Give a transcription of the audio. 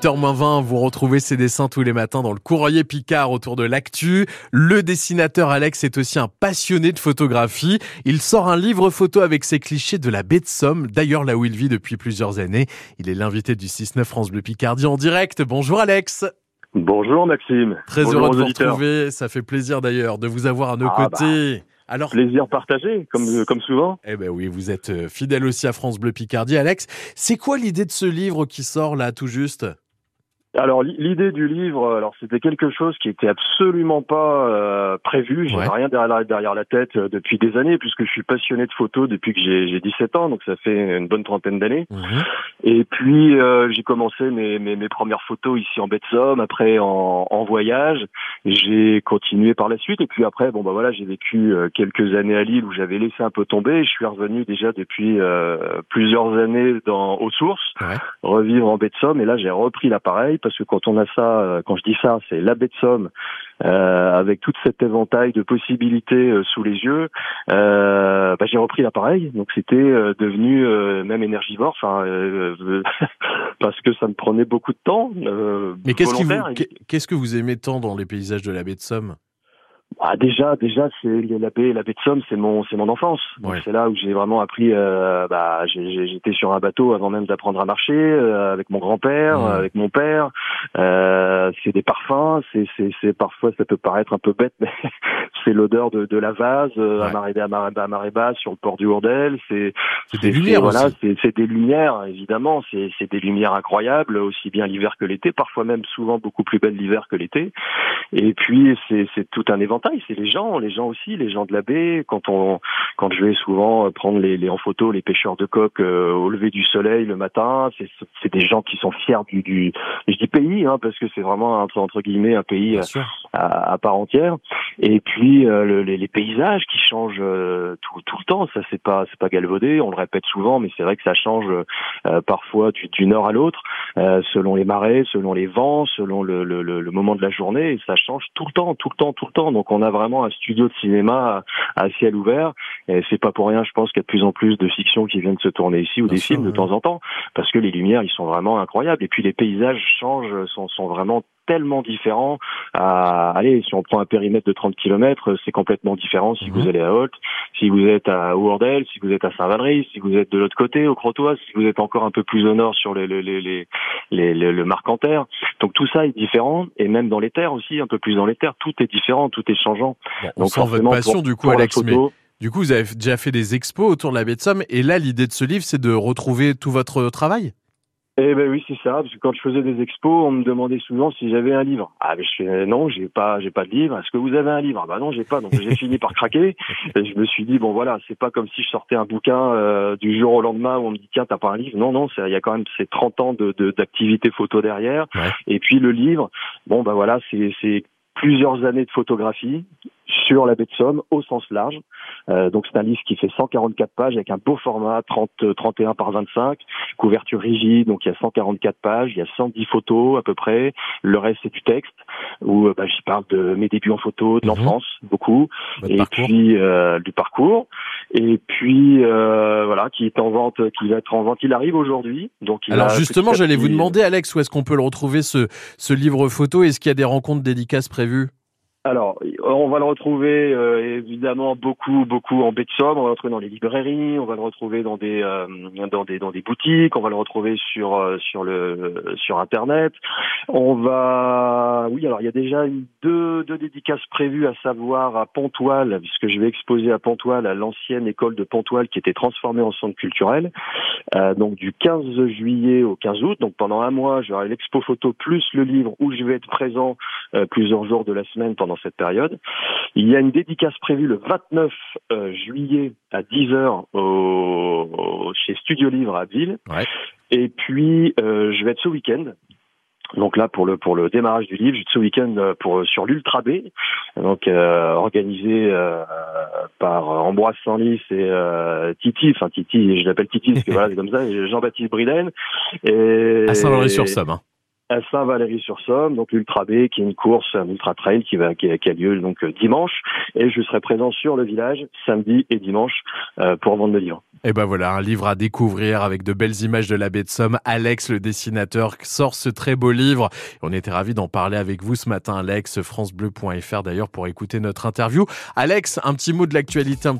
8h20, vous retrouvez ses dessins tous les matins dans le courrier Picard autour de l'actu. Le dessinateur Alex est aussi un passionné de photographie. Il sort un livre photo avec ses clichés de la baie de Somme, d'ailleurs là où il vit depuis plusieurs années. Il est l'invité du 6-9 France Bleu Picardie en direct. Bonjour Alex. Bonjour Maxime. Très Bonjour heureux de vous retrouver. Ça fait plaisir d'ailleurs de vous avoir à nos Ah, côtés. Alors, Plaisir partagé, comme, comme souvent. eh ben oui, vous êtes euh, fidèle aussi à France Bleu Picardie, Alex. C'est quoi l'idée de ce livre qui sort là tout juste? Alors li- l'idée du livre, alors c'était quelque chose qui était absolument pas euh, prévu. Ouais. rien derrière la, derrière la tête euh, depuis des années, puisque je suis passionné de photos depuis que j'ai j'ai 17 ans, donc ça fait une bonne trentaine d'années. Et puis euh, j'ai commencé mes, mes, mes premières photos ici en baie de Somme, après en, en voyage. J'ai continué par la suite, et puis après, bon bah voilà, j'ai vécu euh, quelques années à Lille où j'avais laissé un peu tomber. Je suis revenu déjà depuis euh, plusieurs années dans aux sources, Ouais. revivre en baie de Somme. Et là, j'ai repris l'appareil parce que quand on a ça, euh, quand je dis ça, c'est la baie de Somme euh, avec toute cet éventail de possibilités euh, sous les yeux. Euh, bah, j'ai repris l'appareil, donc c'était devenu même énergivore, enfin parce que ça me prenait beaucoup de temps. Mais qu'est-ce qui vous, volontaire. qu'est- qu'est-ce que vous aimez tant dans les paysages de la baie de Somme? Ah, déjà, déjà, c'est la baie, la baie de Somme, c'est mon, c'est mon enfance. C'est là où j'ai vraiment appris. Euh, bah, j'étais sur un bateau avant même d'apprendre à marcher, euh, avec mon grand-père, avec mon père. Euh, c'est des parfums. C'est, c'est, c'est parfois ça peut paraître un peu bête, mais c'est l'odeur de, de la vase euh, à Ouais. marée à marée, à marée basse sur le port du Hourdel. C'est, C'est des lumières voilà, c'est des lumières évidemment. C'est, c'est des lumières incroyables, aussi bien l'hiver que l'été. Parfois même souvent beaucoup plus belles l'hiver que l'été. Et puis c'est c'est tout un éventail, c'est les gens, les gens aussi, les gens de la baie. Quand on, quand je vais souvent euh, prendre les, les en photo les pêcheurs de coques euh, au lever du soleil le matin, c'est c'est des gens qui sont fiers du, du je dis pays hein, parce que c'est vraiment entre entre guillemets un pays euh, à, à part entière. Et puis euh, le- les, les paysages qui changent euh, tout, tout le temps, ça c'est pas c'est pas galvaudé, on le répète souvent, mais c'est vrai que ça change euh, parfois du, du nord à l'autre, euh, selon les marées, selon les vents, selon le, le, le, le moment de la journée, et ça change tout le temps, tout le temps, tout le temps. Donc on a vraiment un studio de cinéma à, à ciel ouvert, et c'est pas pour rien, je pense qu'il y a de plus en plus de fictions qui viennent se tourner ici ou Bien des sûr, films de ouais. temps en temps, parce que les lumières ils sont vraiment incroyables, et puis les paysages changent, sont, sont vraiment tellement différents à, allez, si on prend un périmètre de 30 km, c'est complètement différent si Mhm. vous allez à Holt, si vous êtes à Ourdel, si vous êtes à Saint-Valery, si vous êtes de l'autre côté, au Crotoy, si vous êtes encore un peu plus au nord sur les, les, les- les- le Marcanterre. Donc tout ça est différent, et même dans les terres aussi, un peu plus dans les terres, tout est différent, tout est changeant. Bon, on Donc sent votre passion pour- du coup, Alex. Mais photo, du coup, vous avez déjà fait des expos autour de la baie de Somme. Et là, l'idée de ce livre, c'est de retrouver tout votre travail? Eh ben oui, c'est ça. Parce que quand je faisais des expos, on me demandait souvent si j'avais un livre. Ah, mais je fais non, j'ai pas, j'ai pas de livre. Est-ce que vous avez un livre? Ah bah non, j'ai pas. Donc j'ai fini par craquer. Et je me suis dit bon voilà, c'est pas comme si je sortais un bouquin euh, du jour au lendemain où on me dit tiens t'as pas un livre. Non non, il y a quand même ces 30 ans de de- d'activité photo derrière. Ouais. Et puis le livre, bon bah voilà, c'est c'est plusieurs années de photographie sur la baie de Somme au sens large. Euh, donc c'est un livre qui fait 144 pages avec un beau format 30 euh, 31 par 25 couverture rigide, donc il y a 144 pages, il y a 110 photos à peu près. Le reste c'est du texte où euh, bah, j'y parle de mes débuts en photo, de Mhm. l'enfance beaucoup, Votre et parcours. puis euh, du parcours, et puis euh, voilà qui est en vente, qui va être en vente. Il arrive aujourd'hui, donc il Alors justement, j'allais vous petit- demander, Alex, où est-ce qu'on peut le retrouver, ce, ce livre photo? Est-ce qu'il y a des rencontres dédicaces prévues? Alors, on va le retrouver euh, évidemment beaucoup, beaucoup en baie Somme. On va le retrouver dans les librairies, on va le retrouver dans des, euh, dans des, dans des boutiques. On va le retrouver sur, euh, sur le, sur Internet. On va, oui, alors il y a déjà eu deux, deux dédicaces prévues, à savoir à Pontoise, puisque je vais exposer à Pontoise, à l'ancienne école de Pontoise qui était transformée en centre culturel. Euh, donc du 15 juillet au 15 août. Donc pendant un mois, j'aurai l'expo photo plus le livre où je vais être présent euh, plusieurs jours de la semaine pendant cette période. Il y a une dédicace prévue le 29 euh, juillet à 10h au, au- chez Studio Livre à Ville. Ouais. Et puis euh, je vais être ce week-end. Donc là pour le pour le démarrage du livre, je vais être ce week-end euh, pour sur l'Ultra B, donc euh, organisé euh, par Ambroise Sanlis et euh, Titi, enfin Titi, je l'appelle Titi parce que voilà c'est comme ça, Jean-Baptiste Briden. Et À Saint-Laury-sur-Somme. hein. À Saint-Valéry-sur-Somme, donc l'Ultra B, qui est une course, un ultra trail qui va qui a, lieu donc dimanche, et je serai présent sur le village samedi et dimanche pour vendre le livre. Et ben voilà, un livre à découvrir avec de belles images de la baie de Somme. Alex, le dessinateur, sort ce très beau livre. On était ravis d'en parler avec vous ce matin, Alex, francebleu.fr d'ailleurs pour écouter notre interview. Alex, un petit mot de l'actualité, un petit